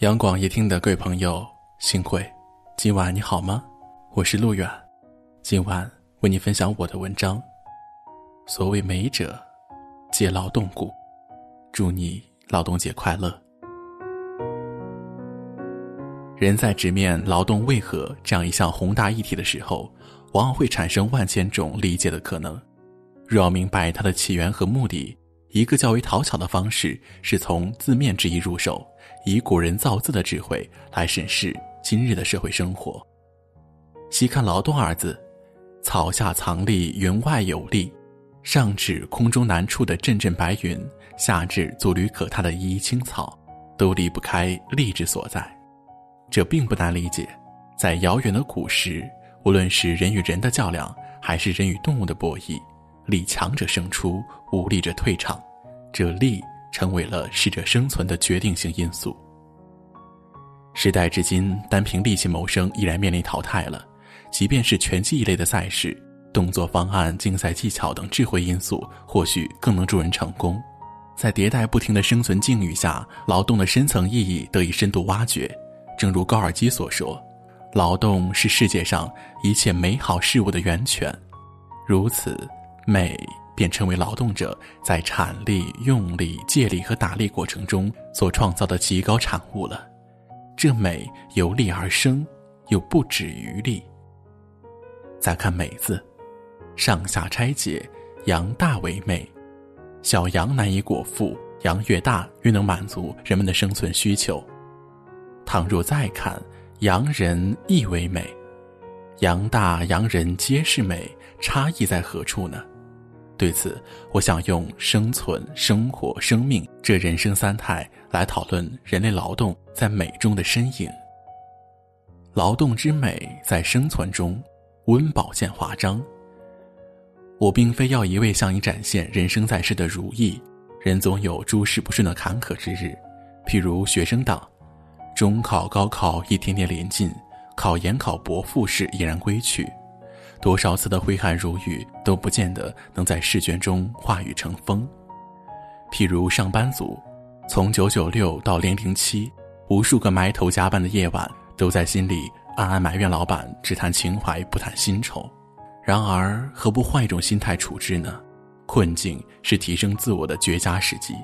杨广一听的各位朋友，幸会，今晚你好吗？我是陆远，今晚为你分享我的文章。所谓美者，皆劳动故。祝你劳动节快乐。人在直面劳动为何这样一项宏大议题的时候，往往会产生万千种理解的可能。若要明白它的起源和目的，一个较为讨巧的方式是从字面之意入手。以古人造字的智慧来审视今日的社会生活。细看“劳动”二字，草下藏匿，云外有力；上至空中难触的阵阵白云，下至足履可踏的一一青草，都离不开力之所在。这并不难理解，在遥远的古时，无论是人与人的较量，还是人与动物的博弈，力强者胜出，无力者退场。这力。成为了适者生存的决定性因素。时代至今，单凭力气谋生依然面临淘汰了。即便是拳击一类的赛事，动作方案、竞赛技巧等智慧因素，或许更能助人成功。在迭代不停的生存境遇下，劳动的深层意义得以深度挖掘。正如高尔基所说：“劳动是世界上一切美好事物的源泉。”如此，美。便成为劳动者在产力、用力、借力和打力过程中所创造的极高产物了。这美由力而生，又不止于力。再看“美”字，上下拆解，羊大为美。小羊难以果腹，羊越大越能满足人们的生存需求。倘若再看“洋人亦为美”，羊大洋人皆是美，差异在何处呢？对此，我想用生存、生活、生命这人生三态来讨论人类劳动在美中的身影。劳动之美在生存中，温饱见华章。我并非要一味向你展现人生在世的如意，人总有诸事不顺的坎坷之日。譬如学生党，中考、高考一天天临近，考研考博复试已然归去。多少次的挥汗如雨都不见得能在试卷中化雨成风。譬如上班族，从九九六到零零七，无数个埋头加班的夜晚，都在心里暗暗埋怨老板只谈情怀不谈薪酬。然而，何不换一种心态处置呢？困境是提升自我的绝佳时机。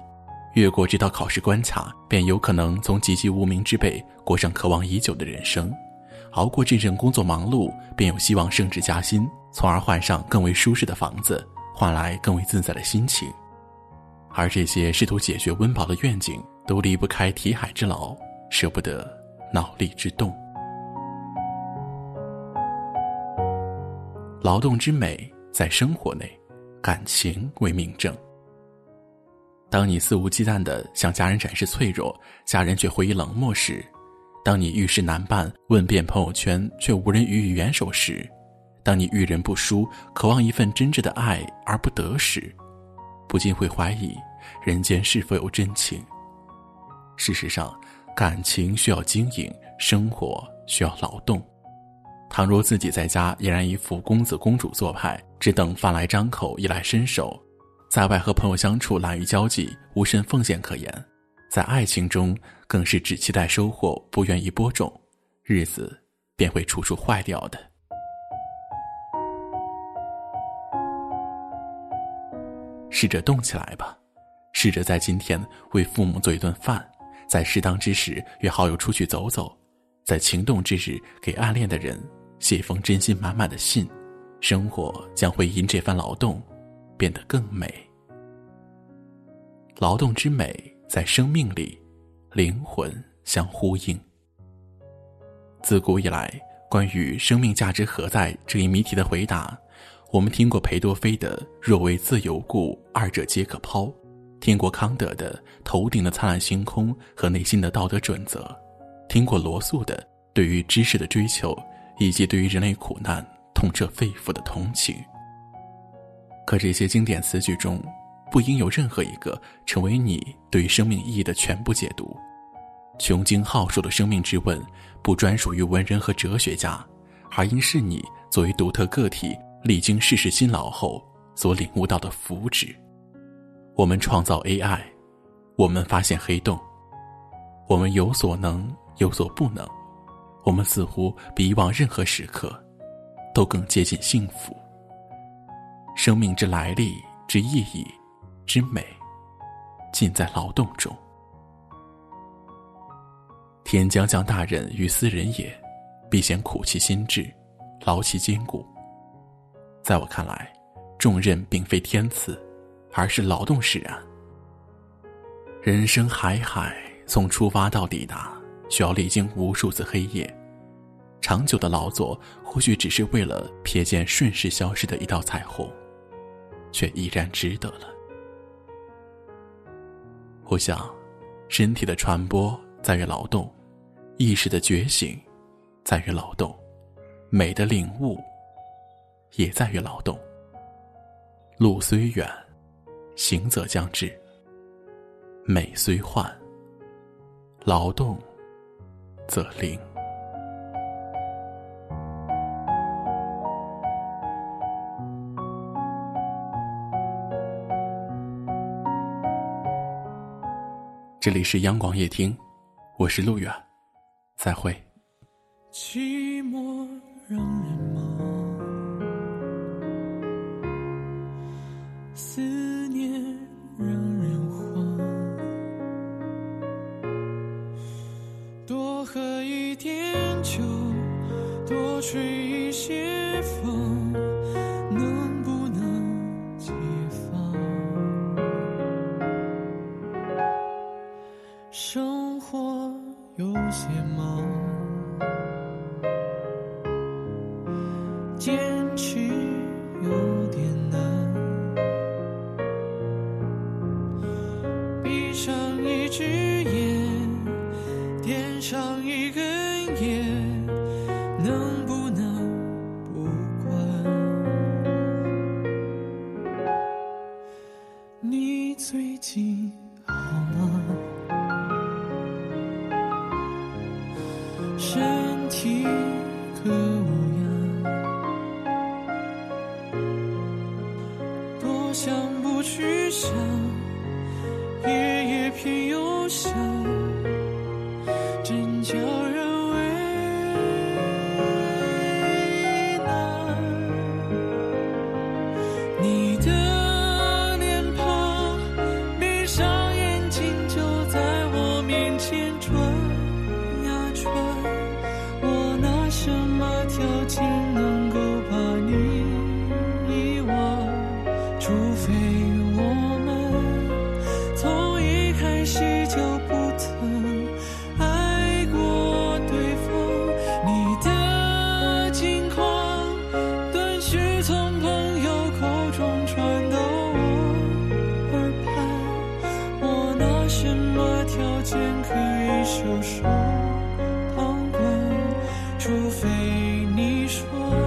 越过这道考试关卡，便有可能从籍籍无名之辈过上渴望已久的人生。熬过这阵工作忙碌，便有希望升职加薪，从而换上更为舒适的房子，换来更为自在的心情。而这些试图解决温饱的愿景，都离不开题海之劳，舍不得脑力之动。劳动之美在生活内，感情为明证。当你肆无忌惮地向家人展示脆弱，家人却回以冷漠时，当你遇事难办，问遍朋友圈却无人予以援手时；当你遇人不淑，渴望一份真挚的爱而不得时，不禁会怀疑人间是否有真情。事实上，感情需要经营，生活需要劳动。倘若自己在家俨然一副公子公主做派，只等饭来张口、衣来伸手，在外和朋友相处懒于交际，无甚奉献可言。在爱情中，更是只期待收获，不愿意播种，日子便会处处坏掉的。试着动起来吧，试着在今天为父母做一顿饭，在适当之时约好友出去走走，在情动之日给暗恋的人写一封真心满满的信，生活将会因这番劳动变得更美。劳动之美。在生命里，灵魂相呼应。自古以来，关于生命价值何在这一谜题的回答，我们听过裴多菲的“若为自由故，二者皆可抛”，听过康德的“头顶的灿烂星空”和内心的道德准则，听过罗素的对于知识的追求，以及对于人类苦难痛彻肺腑的同情。可这些经典词句中，不应有任何一个成为你对于生命意义的全部解读。穷经浩硕的生命之问，不专属于文人和哲学家，而应是你作为独特个体历经世事辛劳后所领悟到的福祉。我们创造 AI，我们发现黑洞，我们有所能，有所不能。我们似乎比以往任何时刻，都更接近幸福。生命之来历、之意义、之美，尽在劳动中。天将降大任于斯人也，必先苦其心志，劳其筋骨。在我看来，重任并非天赐，而是劳动使然。人生海海，从出发到抵达。需要历经无数次黑夜，长久的劳作或许只是为了瞥见瞬时消失的一道彩虹，却依然值得了。我想，身体的传播在于劳动，意识的觉醒在于劳动，美的领悟也在于劳动。路虽远，行则将至；美虽幻，劳动。则灵。这里是央广夜听，我是陆远，再会。寂寞让人忙，思念让人慌，多喝一点酒，多。吹一些风，一只眼，点上一根烟，能不能不管？你。最近好吗？身体除非你说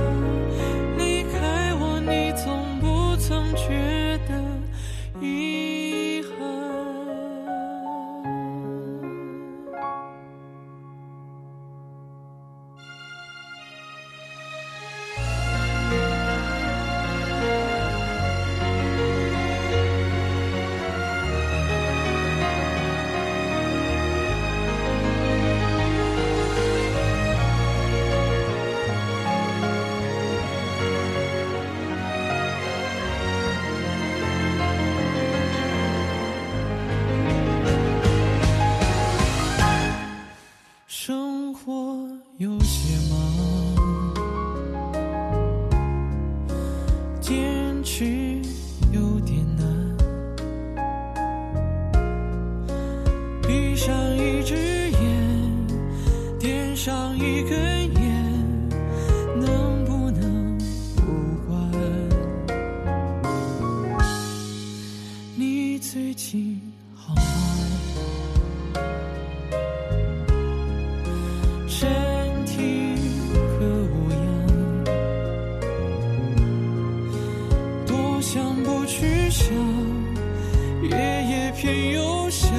偏又想